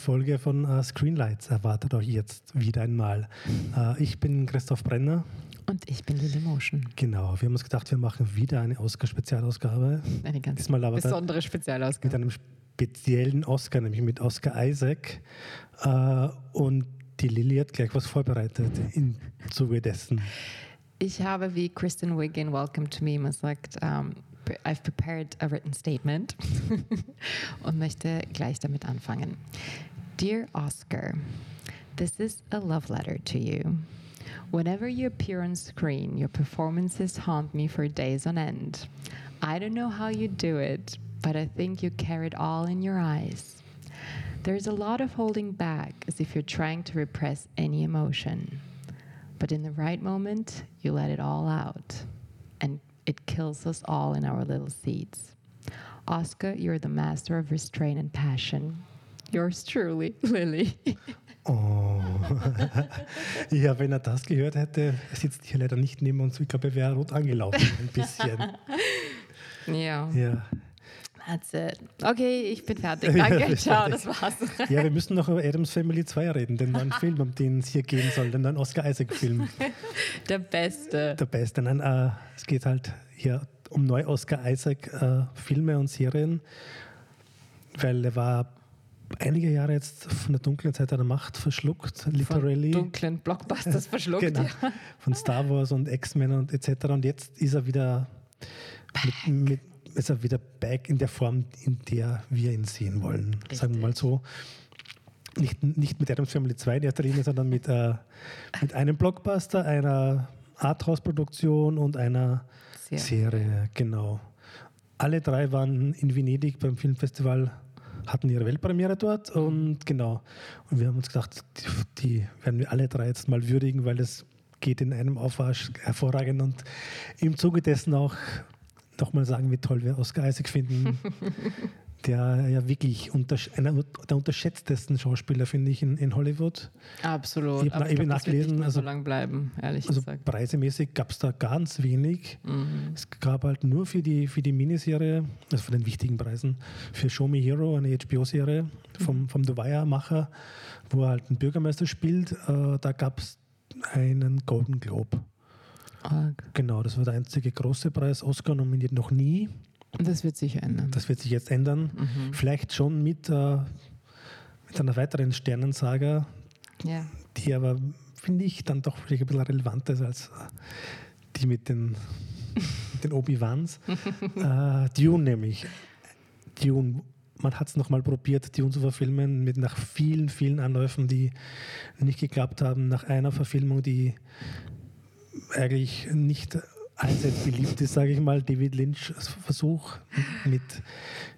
Folge von äh, Screenlights erwartet euch jetzt wieder einmal. Äh, ich bin Christoph Brenner. Und ich bin Lily Motion. Genau, wir haben uns gedacht, wir machen wieder eine Oscar-Spezialausgabe. Eine ganz besondere Spezialausgabe. Mit einem speziellen Oscar, nämlich mit Oscar Isaac. Äh, und die Lilly hat gleich was vorbereitet im Zuge dessen. Ich habe, wie Kristen Wiig in Welcome to Me immer sagt, um, I've prepared a written statement und möchte gleich damit anfangen. Dear Oscar, this is a love letter to you. Whenever you appear on screen, your performances haunt me for days on end. I don't know how you do it, but I think you carry it all in your eyes. There's a lot of holding back as if you're trying to repress any emotion. But in the right moment, you let it all out. And it kills us all in our little seats. Oscar, you're the master of restraint and passion. Yours truly, Lily. Oh. ja, wenn er das gehört hätte, er sitzt hier leider nicht neben uns. Ich glaube, er wäre rot angelaufen, ein bisschen. Ja. Ja. That's it. Okay, ich bin fertig. Danke, ciao, das war's. Ja, wir müssen noch über Adams Family 2 reden, den neuen Film, um den es hier gehen soll, den neuen Oscar Isaac-Film. Der beste. Der beste. Nein, äh, es geht halt hier um neue Oscar Isaac-Filme äh, und Serien, weil er war einige Jahre jetzt von der dunklen Zeit der Macht verschluckt, literally. Von dunklen Blockbusters verschluckt, genau. ja. Von Star Wars und X-Men und etc. Und jetzt ist er wieder mit, mit, ist er wieder back in der Form, in der wir ihn sehen wollen. Richtig. Sagen wir mal so. Nicht, nicht mit Adams Family 2 in erster Linie, sondern mit, äh, mit einem Blockbuster, einer Arthouse-Produktion und einer Serie. Serie. Genau. Alle drei waren in Venedig beim Filmfestival, hatten ihre Weltpremiere dort und genau. Und wir haben uns gedacht, die, die werden wir alle drei jetzt mal würdigen, weil es geht in einem Aufwasch hervorragend und im Zuge dessen auch nochmal sagen, wie toll wir Oscar Isaac finden. der ja wirklich unter, einer der unterschätztesten Schauspieler, finde ich, in, in Hollywood. Absolut. Ich habe nachgelesen, also so lang bleiben, ehrlich also gesagt. Preisemäßig gab es da ganz wenig. Mhm. Es gab halt nur für die, für die Miniserie, also für den wichtigen Preisen, für Show Me Hero, eine HBO-Serie vom, vom The Wire-Macher, wo er halt einen Bürgermeister spielt, äh, da gab es einen Golden Globe. Arg. Genau, das war der einzige große Preis, Oscar nominiert noch nie. Das wird sich ändern. Das wird sich jetzt ändern. Mhm. Vielleicht schon mit, äh, mit einer weiteren Sternensaga, ja. die aber, finde ich, dann doch vielleicht ein bisschen relevanter ist als äh, die mit den, den Obi-Wans. äh, Dune nämlich. Dune man hat es nochmal probiert, Dune zu verfilmen, mit nach vielen, vielen Anläufen, die nicht geklappt haben, nach einer Verfilmung, die eigentlich nicht allseits beliebt ist, sage ich mal, David Lynch Versuch mit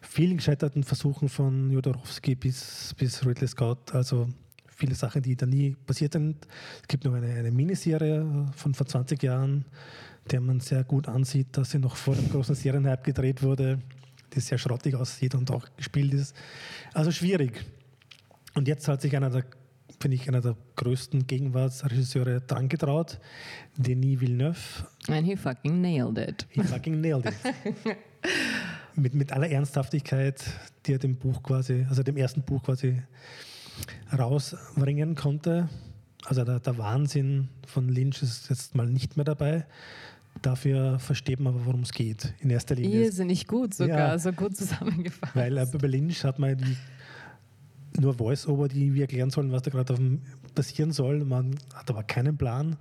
vielen gescheiterten Versuchen von Jodorowsky bis, bis Ridley Scott, also viele Sachen, die da nie passiert sind. Es gibt noch eine, eine Miniserie von vor 20 Jahren, der man sehr gut ansieht, dass sie noch vor dem großen Serienhype gedreht wurde, die sehr schrottig aussieht und auch gespielt ist. Also schwierig. Und jetzt hat sich einer der finde ich, einer der größten Gegenwartsregisseure dran getraut, Denis Villeneuve. And he fucking nailed it. He fucking nailed it. mit, mit aller Ernsthaftigkeit, die er dem Buch quasi, also dem ersten Buch quasi rausbringen konnte. Also der, der Wahnsinn von Lynch ist jetzt mal nicht mehr dabei. Dafür versteht man aber, worum es geht, in erster Linie. Irrsinnig gut sogar, ja, so gut zusammengefasst. Weil äh, bei Lynch hat man nur Voice-Over, die wir erklären sollen, was da gerade passieren soll. Man hat aber keinen Plan.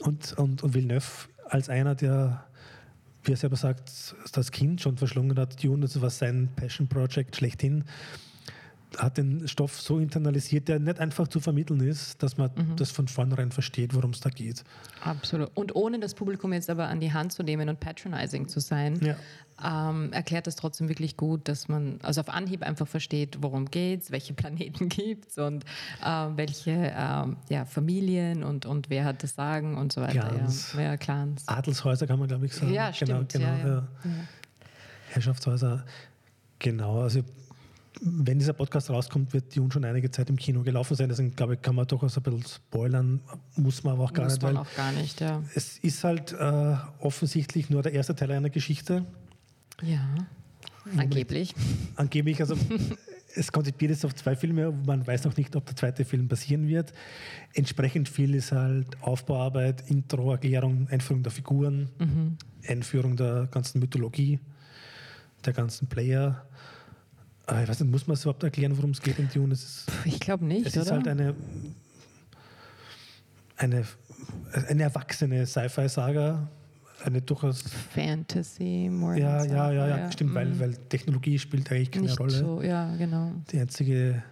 Und, und, und Villeneuve als einer, der, wie er selber sagt, das Kind schon verschlungen hat, Dune, das war sein Passion-Project schlechthin hat den Stoff so internalisiert, der nicht einfach zu vermitteln ist, dass man mhm. das von vornherein versteht, worum es da geht. Absolut. Und ohne das Publikum jetzt aber an die Hand zu nehmen und patronizing zu sein, ja. ähm, erklärt es trotzdem wirklich gut, dass man also auf Anhieb einfach versteht, worum geht es, welche Planeten gibt es und äh, welche äh, ja, Familien und, und wer hat das Sagen und so weiter. Clans. Ja, ja, Clans. Adelshäuser kann man, glaube ich, sagen. Ja, stimmt. Genau, genau, Herrschaftshäuser. Genau, also wenn dieser Podcast rauskommt, wird Dune schon einige Zeit im Kino gelaufen sein. Deswegen glaube ich, kann man durchaus ein bisschen spoilern. Muss man aber auch gar muss nicht. Man auch gar nicht, ja. Es ist halt äh, offensichtlich nur der erste Teil einer Geschichte. Ja. Angeblich. Angeblich, also es konzipiert ist auf zwei Filme, man weiß noch nicht, ob der zweite Film passieren wird. Entsprechend viel ist halt Aufbauarbeit, Intro, Erklärung, Einführung der Figuren, Mhm. Einführung der ganzen Mythologie, der ganzen Player. Äh, Ich weiß nicht, muss man es überhaupt erklären, worum es geht in Dune? Ist, Ich glaube nicht, es oder? ist halt eine, eine, eine erwachsene Sci-Fi-Saga, eine durchaus Fantasy, more ja, ja, ja, ja, stimmt, weil, mhm. weil Technologie spielt eigentlich keine nicht Rolle. so, ja, genau. Die einzige,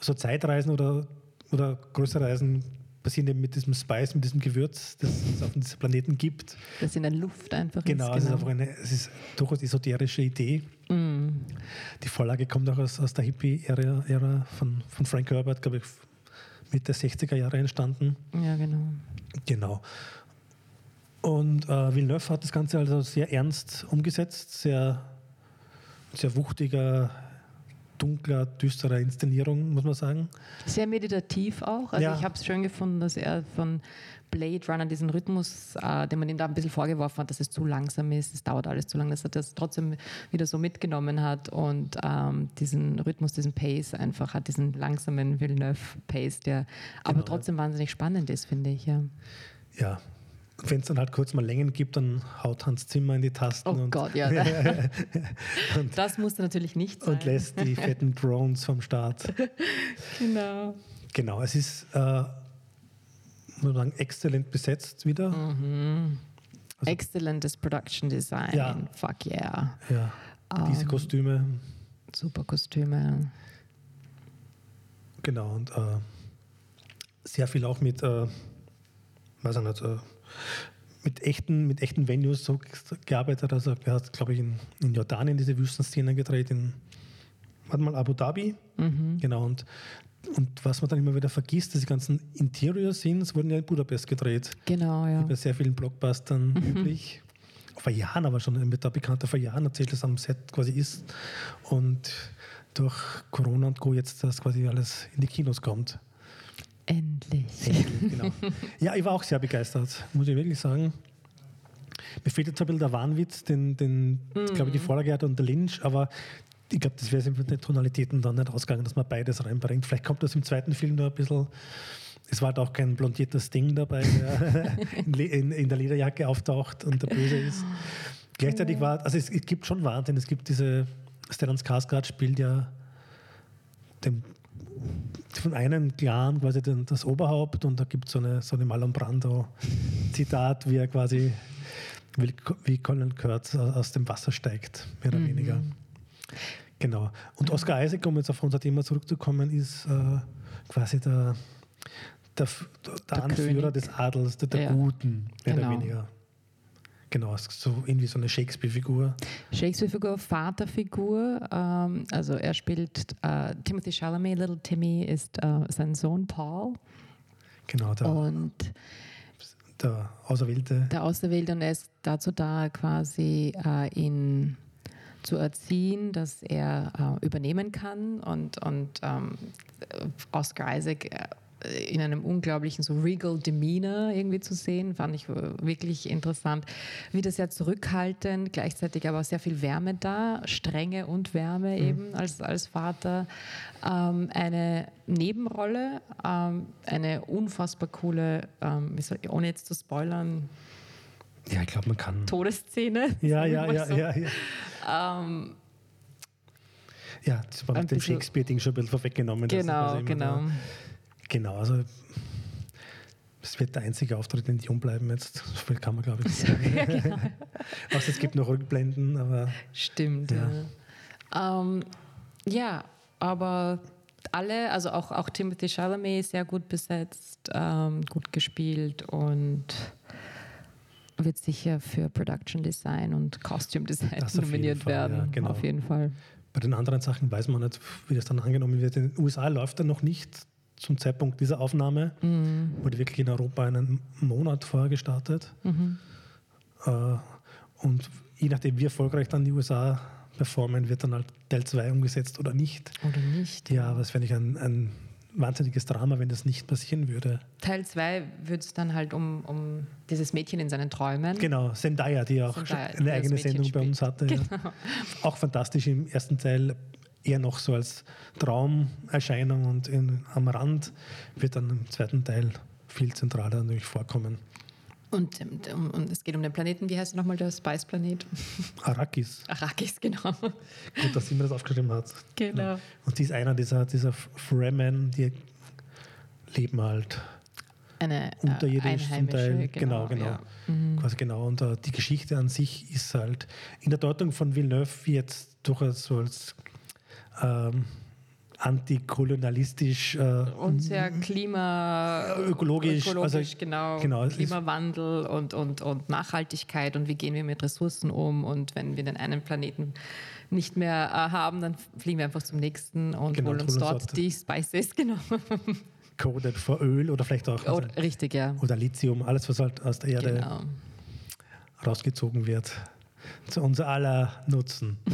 so Zeitreisen oder, oder größere Reisen passieren eben mit diesem Spice, mit diesem Gewürz, das es auf diesem Planeten gibt. Das in der Luft einfach Genau, ist. es ist einfach eine, es ist durchaus esoterische Idee. Mm. Die Vorlage kommt auch aus, aus der Hippie-Ära Ära von, von Frank Herbert, glaube ich, Mitte der 60er Jahre entstanden. Ja, genau. Genau. Und äh, Villeneuve hat das Ganze also sehr ernst umgesetzt, sehr, sehr wuchtiger, dunkler, düsterer Inszenierung, muss man sagen. Sehr meditativ auch. Also Ja. ich habe es schön gefunden, dass er von Blade Runner diesen Rhythmus, äh, den man ihm da ein bisschen vorgeworfen hat, dass es zu langsam ist, es dauert alles zu lang, dass er das trotzdem wieder so mitgenommen hat und ähm, diesen Rhythmus, diesen Pace einfach hat, diesen langsamen Villeneuve-Pace, der aber Genau. trotzdem wahnsinnig spannend ist, finde ich. Ja. Ja. Wenn es dann halt kurz mal Längen gibt, dann haut Hans Zimmer in die Tasten Oh und, Gott, ja. und, Das musste natürlich nicht sein. und lässt die fetten Drones vom Start. Genau. Genau, es ist, äh, muss man sagen, exzellent besetzt wieder. Mhm. Also- Exzellentes Production Design. Ja. Fuck yeah. Ja, diese Ähm, Kostüme, Super Kostüme. genau, und äh, sehr viel auch mit, äh, weiß ich nicht, äh, mit echten, mit echten Venues so gearbeitet. Also er hat, glaube ich, in, in Jordanien diese Wüstenszenen gedreht, in warte mal, Abu Dhabi. Mhm. Genau, und, und was man dann immer wieder vergisst, diese ganzen Interior-Scenes wurden ja in Budapest gedreht. Genau, ja. Wie bei sehr vielen Blockbustern üblich. Vor Jahren aber schon, da bekannter vor Jahren erzählt, dass am Set quasi ist. Und durch Corona und Co. jetzt das quasi alles in die Kinos kommt. Endlich. Endlich, genau. Ja, ich war auch sehr begeistert, muss ich wirklich sagen. Mir fehlt jetzt ein bisschen der Wahnwitz, den, den glaube ich, die Vorlage hat und der Lynch, aber ich glaube, das wäre mit den Tonalitäten dann nicht ausgegangen, dass man beides reinbringt. Vielleicht kommt das im zweiten Film noch ein bisschen. Es war halt auch kein blondierter Sting dabei, der in, in, in der Lederjacke auftaucht und der Böse ist. Gleichzeitig war, also es, es gibt schon Wahnsinn. Es gibt diese, Stellan Skarsgård spielt ja den von einem Clan quasi den, das Oberhaupt und da gibt so es eine, so eine Marlon Brando-Zitat, wie er quasi wie, wie Colin Kurtz aus dem Wasser steigt, mehr oder weniger. Genau. Und Oscar Isaac, um jetzt auf unser Thema zurückzukommen, ist äh, quasi der, der, der, Der Anführer König. des Adels, der, der Ja. Guten, mehr Genau. oder weniger. Genau, so irgendwie so eine Shakespeare-Figur. Shakespeare-Figur, Vaterfigur. Ähm, also er spielt äh, Timothy Chalamet, Little Timmy ist äh, sein Sohn Paul Genau, der, und der Auserwählte. der Auserwählte und er ist dazu da, quasi äh, ihn zu erziehen, dass er äh, übernehmen kann und, und ähm, Oscar Isaac äh, in einem unglaublichen so regal Demeanor irgendwie zu sehen, fand ich äh, wirklich interessant. Wieder sehr zurückhaltend, gleichzeitig aber sehr viel Wärme da, Strenge und Wärme eben als, als Vater. Ähm, eine Nebenrolle, ähm, eine unfassbar coole, ähm, ohne jetzt zu spoilern, Ja, ich glaube, man kann. Todesszene. Ja, ja, ja, so. ja, ja. Ähm, Ja, das war mit dem Shakespeare-Ding schon ein bisschen vorweggenommen. genau, genau. Da, genau, also es wird der einzige Auftritt in Dion bleiben jetzt. So viel kann man, glaube ich, sagen. genau. Außer es gibt noch Rückblenden, aber Stimmt. Ja. Ja, ähm, ja aber alle, also auch, auch Timothy Chalamet sehr gut besetzt, ähm, gut gespielt und wird sicher für Production Design und Costume Design Das nominiert Fall, ja, werden. genau. Auf jeden Fall. bei den anderen Sachen weiß man nicht, wie das dann angenommen wird. In den USA läuft er noch nicht zum Zeitpunkt dieser Aufnahme. Mhm. Wurde wirklich in Europa einen Monat vorher gestartet. Mhm. Äh, und je nachdem, wie erfolgreich dann die USA performen, wird dann halt Teil 2 umgesetzt oder nicht. Oder nicht. Ja, aber es fände ich ein, ein wahnsinniges Drama, wenn das nicht passieren würde. Teil 2 wird es dann halt um, um dieses Mädchen in seinen Träumen. Genau, Zendaya, die auch Zendaya, die eine das eigene Sendung bei uns hatte. Ja. Auch fantastisch im ersten Teil eher noch so als Traumerscheinung und in, am Rand wird dann im zweiten Teil viel zentraler natürlich vorkommen. Und, ähm, und es geht um den Planeten, wie heißt er nochmal, der Spice-Planet? Arrakis. Arrakis, genau. Gut, dass sie mir das aufgeschrieben hat. Genau. Und die ist einer dieser, dieser Fremen, die leben halt Eine äh, unterirdisch zum Teil. Genau, genau. ja. Mhm. Quasi genau. Und äh, die Geschichte an sich ist halt in der Deutung von Villeneuve jetzt durchaus so als ähm, antikolonialistisch äh, Und sehr klima... Ökologisch, ökologisch also- genau. genau, Klimawandel und, und, und Nachhaltigkeit und wie gehen wir mit Ressourcen um und wenn wir den einen Planeten nicht mehr äh, haben, dann fliegen wir einfach zum nächsten und Genau, holen uns dort dort. die Spices, genau. coded für Öl oder vielleicht auch Oh, also, richtig, ja. oder Lithium, alles was halt aus der Erde Genau. rausgezogen wird. Zu unser aller Nutzen.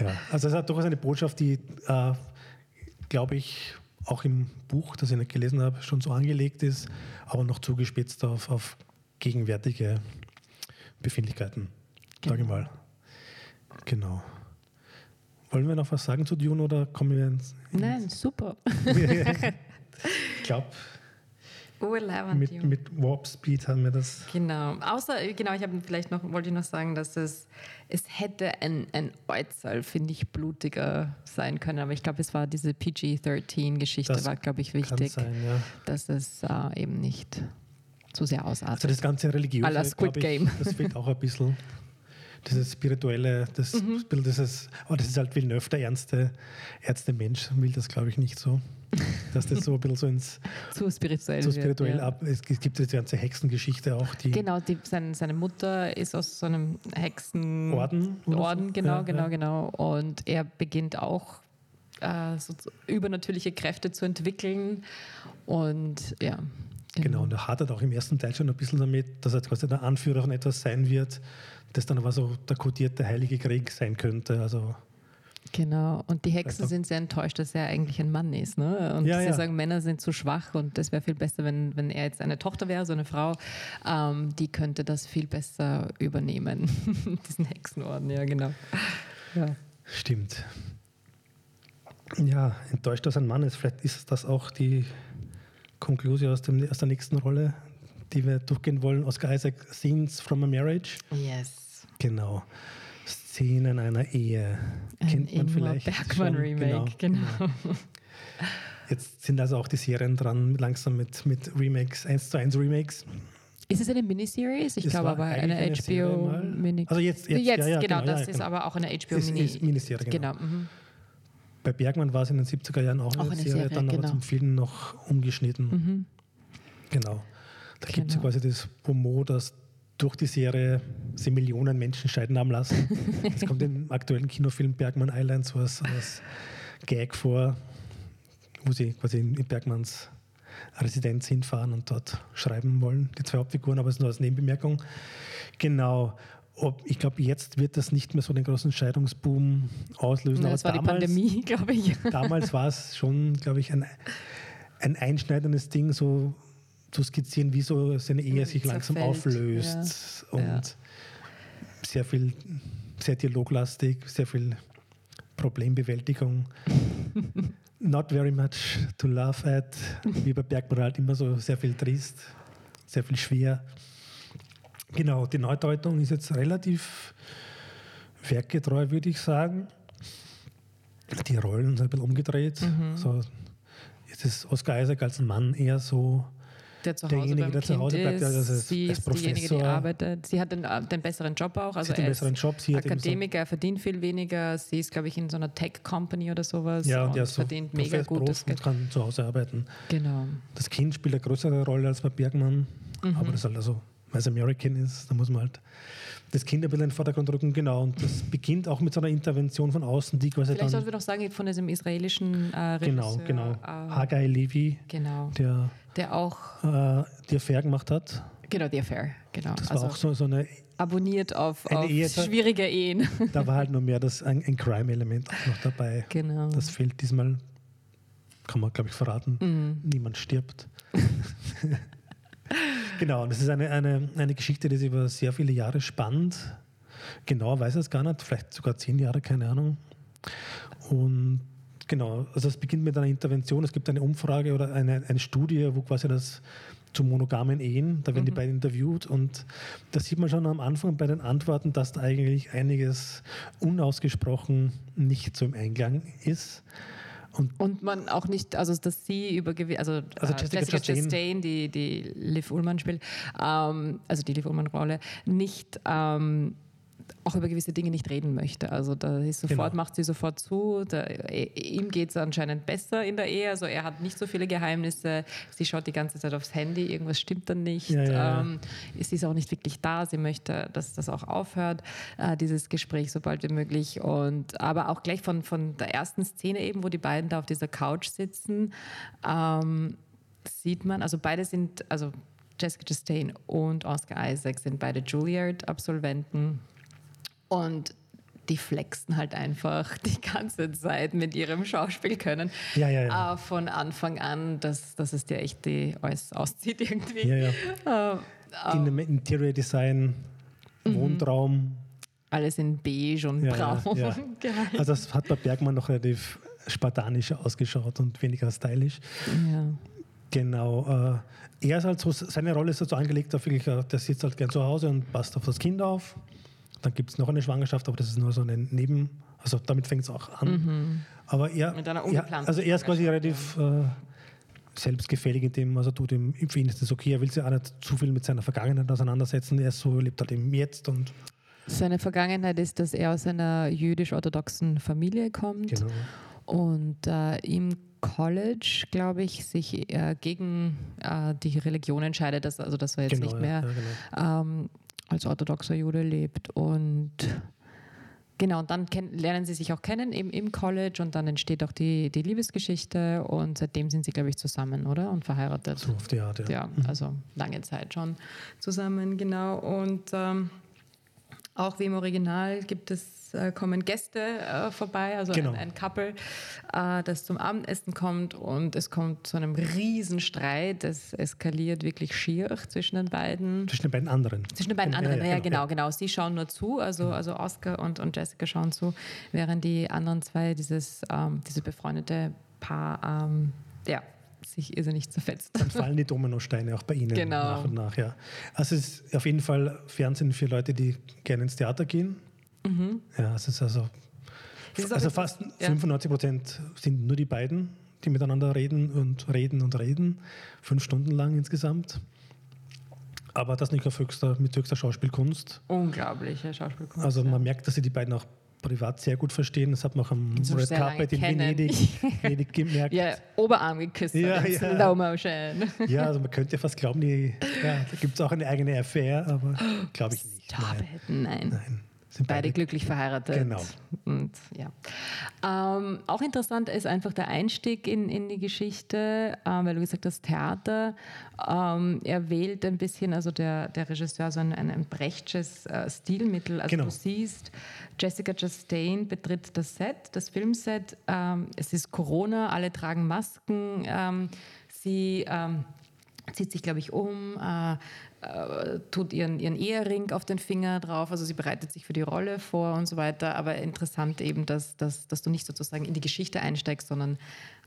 ja, also es hat durchaus eine Botschaft, die, äh, glaube ich, auch im Buch, das ich nicht gelesen habe, schon so angelegt ist, aber noch zugespitzt auf, auf gegenwärtige Befindlichkeiten, sage ich Genau. mal. Genau. Wollen wir noch was sagen zu Dune oder kommen wir ins. Nein, super. ich glaube, Urlauber mit, mit Warp Speed haben wir das. Genau. Außer, genau, ich habe vielleicht noch, wollte ich noch sagen, dass es, es hätte ein, ein Äußerl, finde ich, blutiger sein können. Aber ich glaube, es war diese PG-13-Geschichte, Das war, glaube ich, wichtig, sein, ja. dass es äh, eben nicht zu sehr Also ausartet. das ganze Religiöse, la Squid ich, Game. das fehlt auch ein bisschen. Dieses Spirituelle, das, Mhm. dieses, aber das ist halt Villeneuve, der ernste, ernste Mensch, will das glaube ich nicht so. Dass das so ein bisschen so ins zu spirituell. wird, spirituell ja. ab. Es gibt diese ganze Hexengeschichte auch, die Genau, die, sein, seine Mutter ist aus so einem Hexen... Orden. so. Orden, genau, Ja, genau, ja. genau. Und er beginnt auch äh, so zu- übernatürliche Kräfte zu entwickeln. Und ja. Genau, und er hadert auch im ersten Teil schon ein bisschen damit, dass er quasi der Anführer von etwas sein wird, das dann aber so der kodierte Heilige Krieg sein könnte. Also Genau, und die Hexen sind sehr enttäuscht, dass er eigentlich ein Mann ist. Ne? Und Ja, sie ja. sagen, Männer sind zu schwach und das wäre viel besser, wenn, wenn er jetzt eine Tochter wäre, so eine Frau, ähm, die könnte das viel besser übernehmen, diesen Hexenorden, ja genau. Ja. Stimmt. Ja, enttäuscht, dass ein Mann ist. Vielleicht ist das auch die Konklusion aus, dem, aus der nächsten Rolle, die wir durchgehen wollen. Oscar Isaac, Scenes from a Marriage. Yes. Genau. Szenen einer Ehe. Kennt man vielleicht. Bergman schon. Remake, genau. Jetzt sind also auch die Serien dran, langsam mit, mit Remakes, 1 zu 1 Remakes. Ist es eine Miniseries? Ich glaube aber eine, Serie HBO mal. Mini. Also jetzt, jetzt, Jetzt, ja, ja, genau, genau, das ja, ist genau. aber auch eine HBO Es Mini. ist Miniserie, genau. genau. mhm. Bei Bergmann war es in den 70er Jahren auch, Auch eine, eine Serie, Serie, dann aber genau. zum Film noch umgeschnitten. Mhm. Genau. Da gibt es ja Genau. quasi das Promo, dass durch die Serie sie Millionen Menschen scheiden haben lassen. Das kommt im aktuellen Kinofilm Bergman Island so als, als Gag vor, wo sie quasi in Bergmans Residenz hinfahren und dort schreiben wollen, die zwei Hauptfiguren, aber es ist nur als Nebenbemerkung. Genau. Ob, ich glaube, jetzt wird das nicht mehr so den großen Scheidungsboom auslösen. Aber das war die damals- Pandemie, glaube ich. damals war es schon, glaube ich, ein, ein einschneidendes Ding, so zu skizzieren, wie so seine Ehe sich langsam Zerfällt, auflöst. ja. Und Ja. sehr viel, sehr dialoglastig, sehr viel Problembewältigung. Not very much to laugh at. Wie bei Bergmann halt immer so sehr viel trist, sehr viel schwer. Genau, die Neudeutung ist jetzt relativ werkgetreu, würde ich sagen. Die Rollen sind ein bisschen umgedreht. Mhm. So, jetzt ist Oscar Isaac als Mann eher so Der zu Hause Derjenige, der zu Kind Hause bleibt, ist. ja, das ist- sie ist diejenige, die arbeitet. Sie hat den, äh, den besseren Job auch. Also sie hat einen er besseren ist Job. Sie Akademiker, er verdient viel weniger. Sie ist, glaube ich, in so einer Tech-Company oder sowas Ja, und und der ist so verdient mega gutes Geld. und kann zu Hause arbeiten. Genau. Das Kind spielt eine größere Rolle als bei Bergmann, Mhm. aber das halt also, weil es American ist, da muss man halt das Kind ein bisschen in den Vordergrund rücken, genau. Und das beginnt auch mit so einer Intervention von außen, die quasi Vielleicht sollten wir noch sagen, von diesem israelischen äh, Genau, Regisseur. genau. Äh, Hagai Levi, genau. der Der auch, äh, die Affair gemacht hat. genau, The Affair. Genau. Das also war auch so, so eine, abonniert auf, Eine auf Ehe- schwierige Ehen. da war halt nur mehr das, ein, ein Crime-Element auch noch dabei. genau. Das fehlt diesmal, kann man glaube ich verraten. Mhm. Niemand stirbt. genau, es ist eine, eine, eine Geschichte, die sich über sehr viele Jahre spannt. Genau weiß ich es gar nicht, vielleicht sogar zehn Jahre, keine Ahnung. Und genau, also es beginnt mit einer Intervention. Es gibt eine Umfrage oder eine, eine Studie, wo quasi das zu monogamen Ehen, da werden die beiden interviewt und da sieht man schon am Anfang bei den Antworten, dass da eigentlich einiges unausgesprochen nicht so im Einklang ist. Und, und, man auch nicht, also dass sie über also, also Jessica, Jessica Chastain, Chastain, die, die Liv Ullmann spielt, ähm, also die Liv Ullmann-Rolle, nicht ähm, auch über gewisse Dinge nicht reden möchte. Also da ist sofort, genau. macht sie sofort zu. Da, ihm geht es anscheinend besser in der Ehe. Also er hat nicht so viele Geheimnisse. Sie schaut die ganze Zeit aufs Handy, irgendwas stimmt dann nicht. Ja, ja, ähm, sie ist auch nicht wirklich da. Sie möchte, dass das auch aufhört, äh, dieses Gespräch so bald wie möglich. Und aber auch gleich von, von der ersten Szene eben, wo die beiden da auf dieser Couch sitzen, ähm, sieht man, also beide sind, also Jessica Chastain und Oscar Isaac sind beide Juilliard-Absolventen. Und die flexen halt einfach die ganze Zeit mit ihrem Schauspielkönnen. Ja, ja, ja. Äh, von Anfang an, dass, dass es dir echt die alles auszieht irgendwie. Ja, ja. Äh, In dem Interior Design, mhm. Wohntraum. Alles in beige und braun. Ja, also das hat bei Bergmann noch relativ spartanisch ausgeschaut und weniger stylisch. Ja. Genau. Äh, er ist halt so, seine Rolle ist so angelegt, auf wirklich, der sitzt halt gern zu Hause und passt auf das Kind auf. Dann gibt es noch eine Schwangerschaft, aber das ist nur so ein Neben, also damit fängt es auch an. Mhm. Aber er, Mit einer er, also er ist quasi relativ äh, selbstgefällig in dem, was er tut. Im, für ihn ist das okay. Er will sich auch nicht zu viel mit seiner Vergangenheit auseinandersetzen. Er ist so, lebt halt im Jetzt und seine Vergangenheit ist, dass er aus einer jüdisch-orthodoxen Familie kommt genau. und äh, im College, glaube ich, sich äh, gegen äh, die Religion entscheidet, dass, also dass er jetzt genau, nicht mehr ja, genau. ähm, als orthodoxer Jude lebt. Und genau, und dann lernen sie sich auch kennen im, im College und dann entsteht auch die, die Liebesgeschichte und seitdem sind sie, glaube ich, zusammen, oder? Und verheiratet. So auf die Art, ja. Ja, also lange Zeit schon zusammen, genau. Und ähm, auch wie im Original gibt es, äh, kommen Gäste äh, vorbei, also genau. ein, ein, Couple, äh, das zum Abendessen kommt und es kommt zu einem Riesenstreit. Es eskaliert wirklich schier zwischen den beiden. Zwischen den beiden anderen. Zwischen den beiden anderen, ja, ja, ja genau, genau. Sie schauen nur zu, also, genau. also Oscar und, und Jessica schauen zu, während die anderen zwei, dieses, ähm, diese befreundete Paar, ähm, ja, sich irrsinnig zerfetzt. Dann fallen die Dominosteine auch bei Ihnen genau. nach und nach. Ja. Also es ist auf jeden Fall Fernsehen für Leute, die gerne ins Theater gehen. Mhm. Ja, es ist also, ist also fast ja. 95 Prozent sind nur die beiden, die miteinander reden und reden und reden, fünf Stunden lang insgesamt. Aber das nicht auf höchster, mit höchster Schauspielkunst. Unglaubliche Schauspielkunst. Also man ja. merkt, dass sie die beiden auch privat sehr gut verstehen. Das hat man auch am so Red Carpet in Venedig, Venedig, gemerkt. Ja, Oberarm geküsst ja, ja. Slow Motion. Ja, also man könnte fast glauben, die, ja, da gibt es auch eine eigene Affair, aber glaube ich nicht. Stop nein. It. Nein. nein. Sind beide, beide glücklich verheiratet. Genau. Und, ja. Ähm, auch interessant ist einfach der Einstieg in, in die Geschichte, ähm, weil du gesagt hast, Theater. Ähm, er wählt ein bisschen, also der, der Regisseur, so ein, ein Brechtsches äh, Stilmittel. Also genau. du siehst, Jessica Chastain betritt das Set, das Filmset. Ähm, es ist Corona, alle tragen Masken. Ähm, sie ähm, zieht sich, glaube ich, um. Äh, äh, tut ihren, ihren Ehering auf den Finger drauf, also sie bereitet sich für die Rolle vor und so weiter. Aber interessant eben, dass, dass, dass du nicht sozusagen in die Geschichte einsteigst, sondern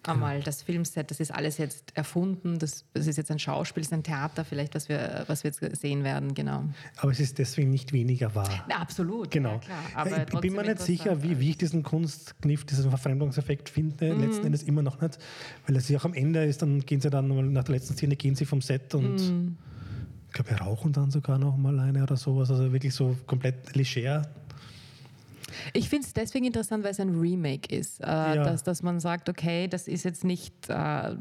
einmal das Filmset, das ist alles jetzt erfunden, das, das ist jetzt ein Schauspiel, das ist ein Theater vielleicht, was wir, was wir jetzt sehen werden, genau. Aber es ist deswegen nicht weniger wahr. Ja, absolut. Genau. Ja, ich bin mir nicht sicher, wie, wie ich diesen Kunstkniff, diesen Verfremdungseffekt finde, mhm. letzten Endes immer noch nicht, weil es ja auch am Ende ist, dann gehen sie dann, nach der letzten Szene gehen sie vom Set und mhm ich glaube, wir rauchen dann sogar noch mal eine oder sowas. Also wirklich so komplett leger. Ich finde es deswegen interessant, weil es ein Remake ist. Äh, ja. dass, dass man sagt, okay, das ist jetzt nicht äh,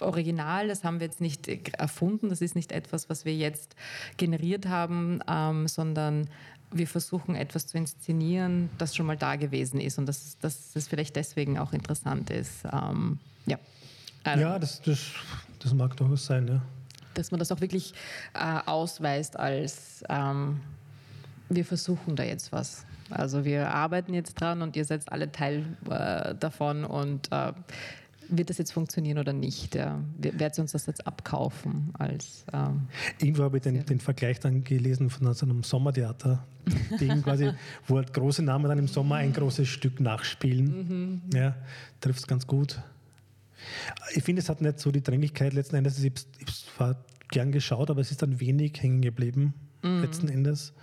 original, das haben wir jetzt nicht erfunden, das ist nicht etwas, was wir jetzt generiert haben, ähm, sondern wir versuchen etwas zu inszenieren, das schon mal da gewesen ist und dass das, das vielleicht deswegen auch interessant ist. Ähm, ja, ja das, das, das mag durchaus sein, ja dass man das auch wirklich äh, ausweist als ähm, wir versuchen da jetzt was. Also wir arbeiten jetzt dran und ihr seid alle Teil äh, davon und äh, wird das jetzt funktionieren oder nicht? Ja? Wird sie uns das jetzt abkaufen als ähm, Irgendwo habe ich den, den, Vergleich dann gelesen von so einem Sommertheater, Ding quasi, wo halt große Namen dann im Sommer ein großes Stück nachspielen. Mhm. Ja, trifft es ganz gut. Ich finde, es hat nicht so die Dringlichkeit letzten Endes. Ich habe zwar gern geschaut, aber es ist dann wenig hängen geblieben, mhm. letzten Endes.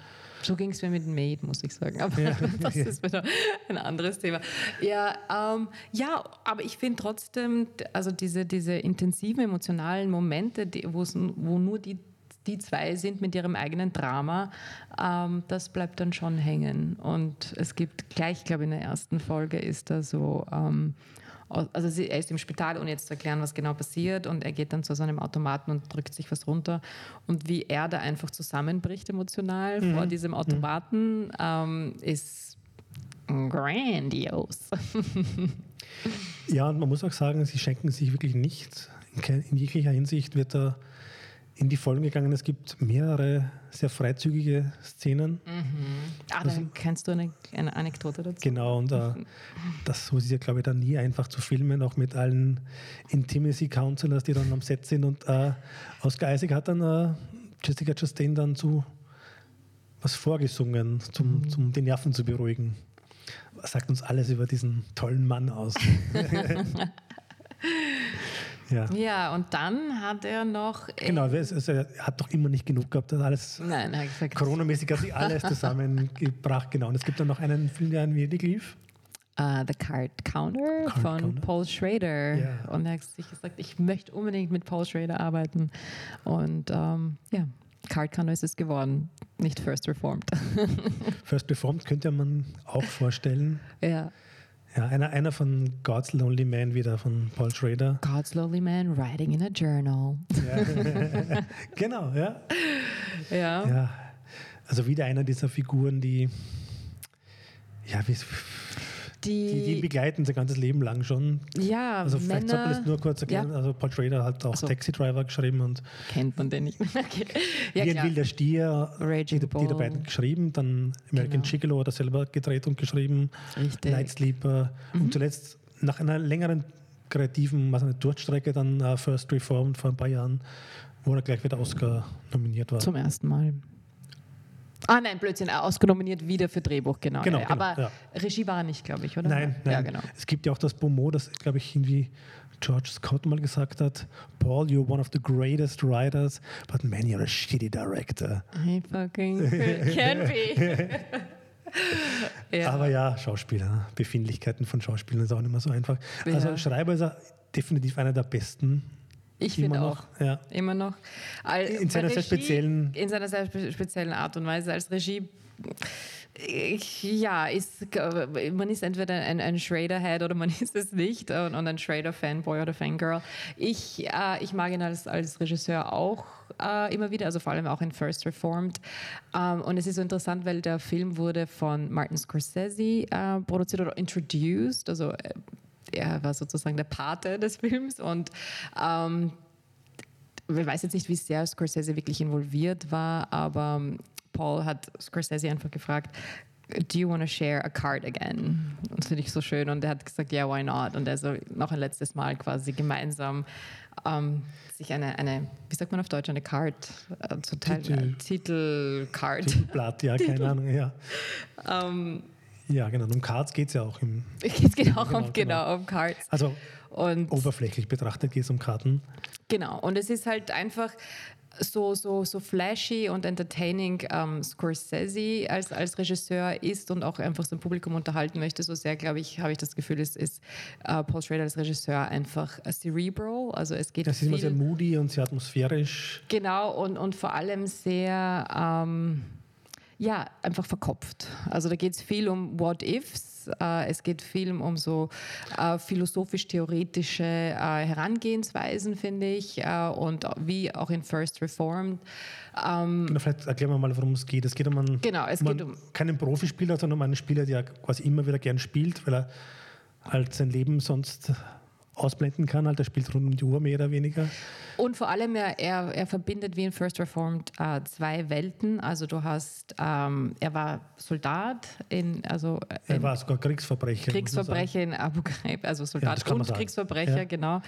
So ging es mir mit Maid, muss ich sagen. Aber ja. das ist wieder ein anderes Thema. Ja, ähm, ja aber ich finde trotzdem, also diese, diese intensiven emotionalen Momente, die, wo nur die, die zwei sind mit ihrem eigenen Drama, ähm, das bleibt dann schon hängen. Und es gibt gleich, glaube ich, in der ersten Folge ist da so. Ähm, also sie, er ist im Spital, ohne jetzt zu erklären, was genau passiert, und er geht dann zu so einem Automaten und drückt sich was runter. Und wie er da einfach zusammenbricht emotional mhm. vor diesem Automaten, mhm. ähm, ist grandios. ja, und man muss auch sagen, sie schenken sich wirklich nichts. In jeglicher Hinsicht wird er in die Folgen gegangen. Es gibt mehrere sehr freizügige Szenen. Mhm. Ah, also, kennst du eine, eine, Anekdote dazu? Genau, und uh, das so ist ja, glaube ich, dann nie einfach zu filmen, auch mit allen Intimacy Counselors, die dann am Set sind. Und uh, Oscar Isaac hat dann uh, Jessica Chastain dann zu was vorgesungen, zum, mhm. zum die Nerven zu beruhigen. Was sagt uns alles über diesen tollen Mann aus? Ja. ja, und dann hat er noch. Genau, also er hat doch immer nicht genug gehabt. Alles Nein, er hat gesagt. Corona-mäßig hat sich alles zusammengebracht, genau. Und es gibt dann noch einen Film, der ein wenig lief. Uh, The Card Counter Card von Counter. Paul Schrader. Yeah. Und er hat sich gesagt, ich möchte unbedingt mit Paul Schrader arbeiten. Und ähm, ja, Card Counter ist es geworden, nicht First Reformed. First Reformed könnte man auch vorstellen. Ja. Ja, einer, einer von God's Lonely Man wieder von Paul Schrader. God's Lonely Man writing in a journal. Ja. genau, ja. ja. Ja. Also wieder einer dieser Figuren, die ja, wie die, die, die begleiten sein ganzes Leben lang schon. Ja, also vielleicht sollte man das nur kurz erklären. Ja. Also Paul Schrader hat auch so. Taxi Driver geschrieben und kennt man den nicht. okay. ja, Wie ein wilder Stier, die, die der beiden geschrieben, dann American genau. Gigolo hat er selber gedreht und geschrieben, Richtig. Night Sleeper mhm. und zuletzt nach einer längeren kreativen was eine Durchstrecke dann uh, First Reformed vor ein paar Jahren, wo er gleich wieder Oscar nominiert war. Zum ersten Mal. Ah nein, Blödsinn, ausgenominiert wieder für Drehbuch, genau. genau, genau Aber ja. Regie war er nicht, glaube ich, oder? Nein, nein. Ja, genau. Es gibt ja auch das Bomo, das, glaube ich, irgendwie George Scott mal gesagt hat, Paul, you're one of the greatest writers, but man, you're a shitty director. He fucking can be. ja. Aber ja, Schauspieler, Befindlichkeiten von Schauspielern ist auch nicht mehr so einfach. Also Schreiber ist er definitiv einer der besten ich finde auch. Ja. Immer noch. All, in seiner Regie, sehr speziellen. In seiner sehr speziellen Art und Weise. Als Regie ich, ja, ist, man ist entweder ein, ein Schrader-Head oder man ist es nicht und, und ein Schrader-Fanboy oder Fangirl. Ich, äh, ich mag ihn als, als Regisseur auch äh, immer wieder, also vor allem auch in First Reformed. Ähm, und es ist so interessant, weil der Film wurde von Martin Scorsese äh, produziert oder introduced, also äh, er war sozusagen der Pate des Films und ähm, ich weiß jetzt nicht, wie sehr Scorsese wirklich involviert war, aber Paul hat Scorsese einfach gefragt, do you want to share a card again? Und das finde ich so schön. Und er hat gesagt, yeah, why not? Und er so noch ein letztes Mal quasi gemeinsam ähm, sich eine, eine, wie sagt man auf Deutsch, eine Card äh, zu teilen. Titel, äh, Titelcard. Titelblatt, ja, keine Ahnung, ja. Ähm, ja, genau. Um Cards geht es ja auch im. Es geht auch genau, um, genau, genau, um Cards. Also und oberflächlich betrachtet geht es um Karten. Genau. Und es ist halt einfach so, so, so flashy und entertaining ähm, Scorsese als, als Regisseur ist und auch einfach so ein Publikum unterhalten möchte, so sehr, glaube ich, habe ich das Gefühl, ist, ist äh, Paul Schrader als Regisseur einfach cerebral. Also es geht. Es ist immer sehr moody und sehr atmosphärisch. Genau, und, und vor allem sehr. Ähm, ja, einfach verkopft. Also da geht es viel um What-Ifs, äh, es geht viel um so äh, philosophisch-theoretische äh, Herangehensweisen, finde ich, und wie auch in First Reformed. Ähm, genau, vielleicht erklären wir mal, worum es geht. Es geht um einen, genau, es um geht um keinen Profispieler, sondern um einen Spieler, der quasi immer wieder gern spielt, weil er halt sein Leben sonst ausblenden kann. Halt, er spielt rund um die Uhr mehr oder weniger. Und vor allem, er, er, er verbindet wie in First Reformed äh, zwei Welten. Also du hast, ähm, er war Soldat, in, also Er in war sogar Kriegsverbrecher. Kriegsverbrecher in Abu Ghraib, also Soldat man und sagen. Kriegsverbrecher, Ja. genau.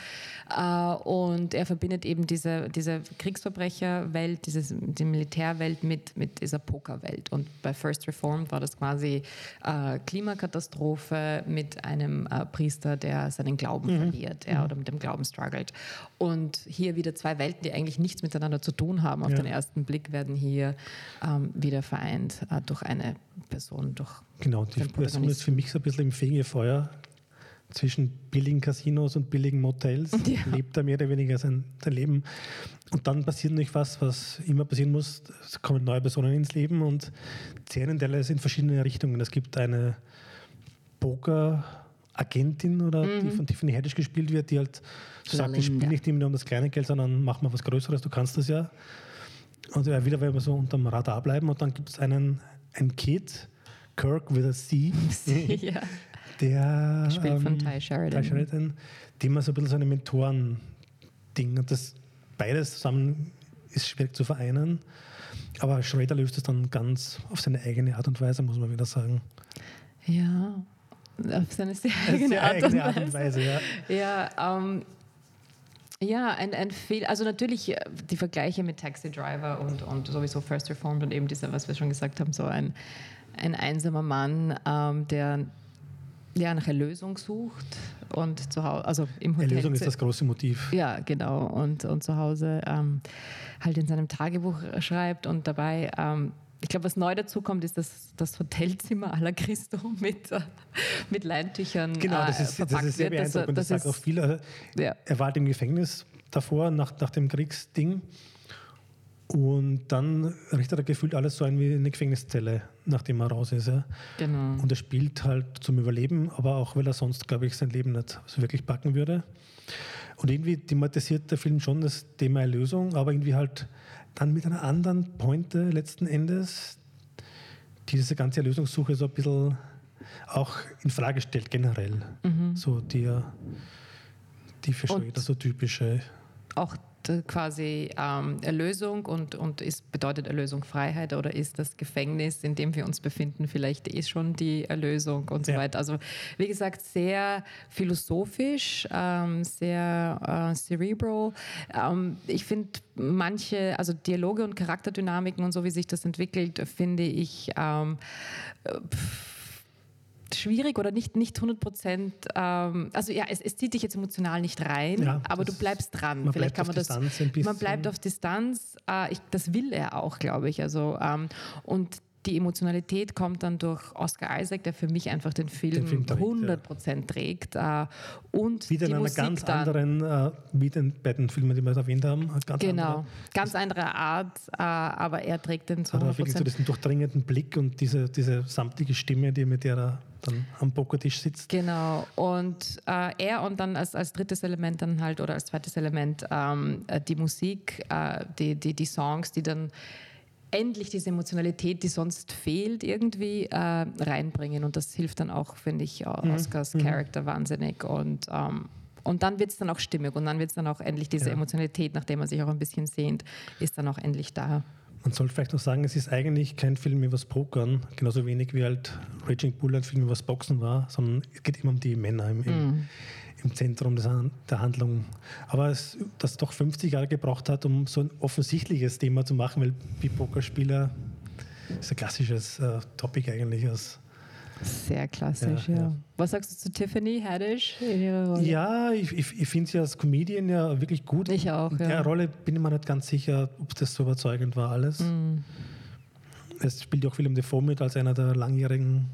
Äh, und er verbindet eben diese, diese Kriegsverbrecherwelt, diese, die Militärwelt mit, mit dieser Pokerwelt. Und bei First Reformed war das quasi äh, Klimakatastrophe mit einem äh, Priester, der seinen Glauben Mhm. verliert ja, oder mit dem Glauben struggelt. Und hier wieder zwei Welten, die eigentlich nichts miteinander zu tun haben, auf Ja. den ersten Blick werden hier ähm, wieder vereint äh, durch eine Person, durch Genau, die Person ist für mich so ein bisschen im Fegefeuer zwischen billigen Casinos und billigen Motels. Ja. Lebt er mehr oder weniger sein, sein Leben. Und dann passiert nicht was, was immer passieren muss. Es kommen neue Personen ins Leben und zehren teilweise in verschiedene Richtungen. Es gibt eine Poker-Agentin oder die von Tiffany Haddish gespielt wird, die halt so sagt, ich spiele nicht immer nur um das kleine Geld, sondern mach mal was Größeres, du kannst das ja. Und er wieder will immer so unterm Radar bleiben. Und dann gibt es einen ein Kid, Kirk with a C, ja. der Gespielt von ähm, Ty Sheridan. Ty Sheridan, dem man so ein bisschen so eine Mentoren-Ding und das beides zusammen ist schwierig zu vereinen. Aber Schrader löst es dann ganz auf seine eigene Art und Weise, muss man wieder sagen. Ja, auf seine sehr eigene, Art, und Art und Weise. Weise, ja. Ja, ähm, ja ein, ein Fehl, also natürlich äh, die Vergleiche mit Taxi Driver und, und sowieso First Reformed und eben dieser, was wir schon gesagt haben, so ein, ein einsamer Mann, ähm, der ja, nach Erlösung sucht und zu Hause, also im Hotel. Erlösung ist das große Motiv. Ja, genau. Und, und zu Hause ähm, halt in seinem Tagebuch schreibt und dabei, ähm, ich glaube, was neu dazu kommt, ist das, das Hotelzimmer aller Christo mit, äh, mit Leintüchern Genau, das äh, ist, das verpackt ist sehr wird. Das, beeindruckend. Das, das sagt auch viel. Also, ja. Er war halt im Gefängnis davor, nach, nach dem Kriegsding. Und dann richtet er gefühlt alles so ein wie eine Gefängniszelle, nachdem er raus ist. Ja. Genau. Und er spielt halt zum Überleben, aber auch, weil er sonst, glaube ich, sein Leben nicht so wirklich packen würde. Und irgendwie thematisiert der Film schon das Thema Erlösung, aber irgendwie halt dann mit einer anderen Pointe letzten Endes, die diese ganze Erlösungssuche so ein bisschen auch in Frage stellt, generell. So die, die für Schrader so typische. Auch quasi ähm, Erlösung und, und ist, bedeutet Erlösung Freiheit oder ist das Gefängnis, in dem wir uns befinden, vielleicht eh schon die Erlösung und so Ja. weiter. Also wie gesagt, sehr philosophisch, ähm, sehr äh, cerebral. Ähm, ich finde manche, also Dialoge und Charakterdynamiken und so, wie sich das entwickelt, finde ich ähm, äh, pff, schwierig oder nicht, nicht 100 Prozent. Ähm, also ja, es, es zieht dich jetzt emotional nicht rein, Ja, aber du bleibst dran. man Vielleicht bleibt kann man auf das. Distanz ein bisschen. Man bleibt auf Distanz. Äh, ich, das will er auch, glaube ich. Also ähm, und die Emotionalität kommt dann durch Oscar Isaac, der für mich einfach den Film, Den Film trägt, ja. 100 Prozent trägt. Äh, und Wieder in einer Musik ganz dann. anderen, äh, wie den beiden Filmen, die wir erwähnt haben. Ganz Genau, andere. ganz andere Art, äh, aber er trägt den zu Hat er 100 wirklich so Prozent. diesen durchdringenden Blick und diese, diese samtige Stimme, die mit der er dann am Pokertisch sitzt. Genau. Und äh, er und dann als, als drittes Element dann halt oder als zweites Element ähm, äh, die Musik, äh, die, die, die Songs, die dann endlich diese Emotionalität, die sonst fehlt, irgendwie äh, reinbringen. Und das hilft dann auch, finde ich, äh, Oscars Charakter wahnsinnig. Und, ähm, und dann wird es dann auch stimmig und dann wird es dann auch endlich diese Ja. Emotionalität, nachdem man sich auch ein bisschen sehnt, ist dann auch endlich da. Man sollte vielleicht noch sagen, es ist eigentlich kein Film über das Pokern, genauso wenig wie halt Raging Bull ein Film über das Boxen war, sondern es geht immer um die Männer im, im, im Zentrum des, der Handlung. Aber es, das doch 50 Jahre gebraucht hat, um so ein offensichtliches Thema zu machen, weil wie Pokerspieler ist ein klassisches äh, Topic eigentlich. Aus, Sehr klassisch, Ja, ja. Was sagst du zu Tiffany Haddish in ihrer Rolle? ja, ich, ich, ich finde sie als Comedian ja wirklich gut. Ich auch, In ja. der Rolle bin ich mir nicht ganz sicher, ob das so überzeugend war alles. Mhm. Es spielt ja auch Willem Dafoe mit als einer der langjährigen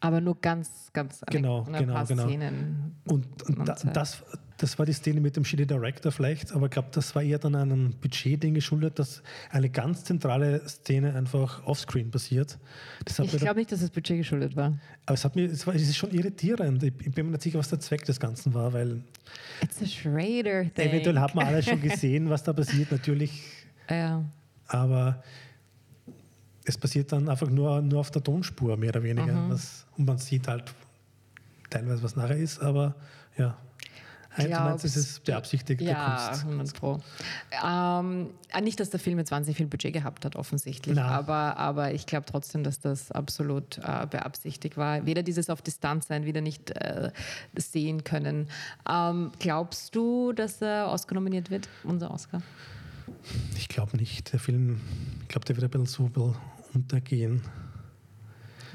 Aber nur ganz, ganz Genau, ein genau, paar genau. Szenen. Und, und da, das, das war die Szene mit dem Shitty Director vielleicht, aber ich glaube, das war eher dann einem Budgetding geschuldet, dass eine ganz zentrale Szene einfach offscreen passiert. Ich glaube nicht, dass das Budget geschuldet war. aber es, hat mir, es, war, es ist schon irritierend. Ich, ich bin mir nicht sicher, was der Zweck des Ganzen war, weil It's a Schrader-Thing. eventuell hat man alles schon gesehen, was da passiert, natürlich, Ja. aber es passiert dann einfach nur, nur auf der Tonspur, mehr oder weniger. Mhm. Was, und man sieht halt teilweise, was nachher ist, aber ja. Ein- Du meinst, es glaubst ist beabsichtigte Ja, Kunst. 100 Pro. Ähm, äh, nicht, dass der Film jetzt wahnsinnig viel Budget gehabt hat, offensichtlich, aber, aber ich glaube trotzdem, dass das absolut äh, beabsichtigt war. Weder dieses auf Distanz sein, wieder nicht äh, sehen können. Ähm, glaubst du, dass er Oscar nominiert wird, unser Oscar? Ich glaube nicht. Der Film, ich glaube, der wird ein bisschen so untergehen.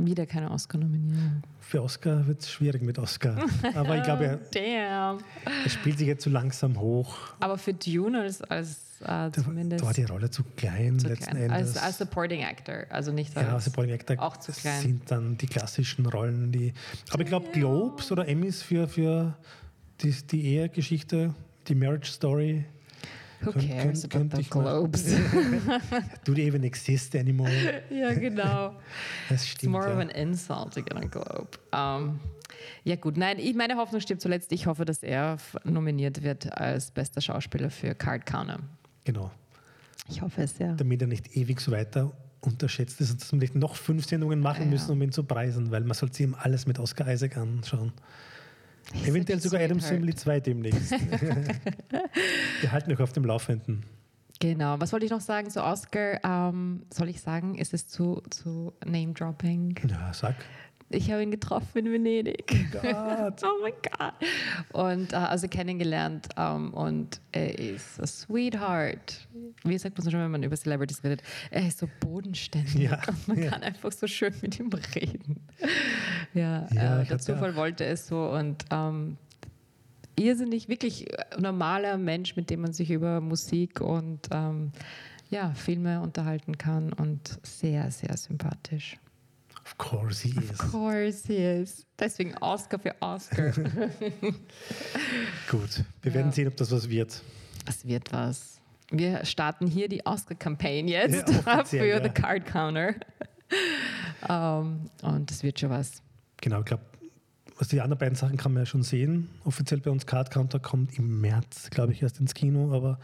Wieder keine Oscar-Nominierung. Für Oscar wird es schwierig mit Oscar. Aber ich glaube, er, Damn. er spielt sich jetzt so langsam hoch. Aber für Dune als, als äh, zumindest da war die Rolle zu klein zu letzten klein. Endes. Als, als Supporting Actor, also nicht als... ja, Supporting Actor auch zu das klein. sind dann die klassischen Rollen, die. Aber ich glaube, Globes oder Emmys für, für die, die Ehegeschichte, die Marriage Story, Who cares könnt- about könnte the Globes? do they even exist anymore? ja, genau. Das It's stimmt. more of Ja. an insult to get a Globe. Ähm, ja gut, nein, ich, meine Hoffnung stirbt zuletzt. Ich hoffe, dass er nominiert wird als bester Schauspieler für Card Counter. Genau. Ich hoffe es, ja. Damit er nicht ewig so weiter unterschätzt ist, dass wir nicht noch fünf Sendungen machen Ja. müssen, um ihn zu preisen, weil man sollte sich ihm alles mit Oscar Isaac anschauen. Eventuell sogar Adam. Family 2 demnächst. Wir halten euch auf dem Laufenden. Genau, was wollte ich noch sagen zu Oscar? Ähm, soll ich sagen, ist es zu, zu Name-Dropping? Ja, sag. Ich habe ihn getroffen in Venedig. Gott. oh mein Gott. Und äh, also kennengelernt ähm, und er ist a sweetheart. Wie sagt man so schon, wenn man über Celebrities redet? Er ist so bodenständig Ja, und man ja. kann einfach so schön mit ihm reden. Ja, Ja, äh, der hatte Zufall wollte es so und ähm, irrsinnig, wirklich normaler Mensch, mit dem man sich über Musik und ähm, ja, Filme unterhalten kann und sehr, sehr sympathisch. Of course he is. Of course he is. Deswegen Oscar für Oscar. Gut. Wir werden Ja. sehen, ob das was wird. Es wird was. Wir starten hier die Oscar-Campaign jetzt Ja, für ja. The Card Counter. Ähm, und es wird schon was. Genau, ich glaube, was die anderen beiden Sachen kann man ja schon sehen. Offiziell bei uns Card Counter kommt im März, glaube ich, erst ins Kino, aber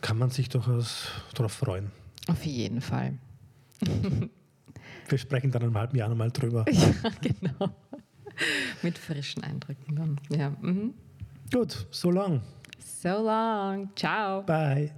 kann man sich durchaus darauf freuen. Auf jeden Fall. Wir sprechen dann in einem halben Jahr nochmal drüber. Ja, genau. Mit frischen Eindrücken dann. Ja. Mhm. Gut, so lang. So long. Ciao. Bye.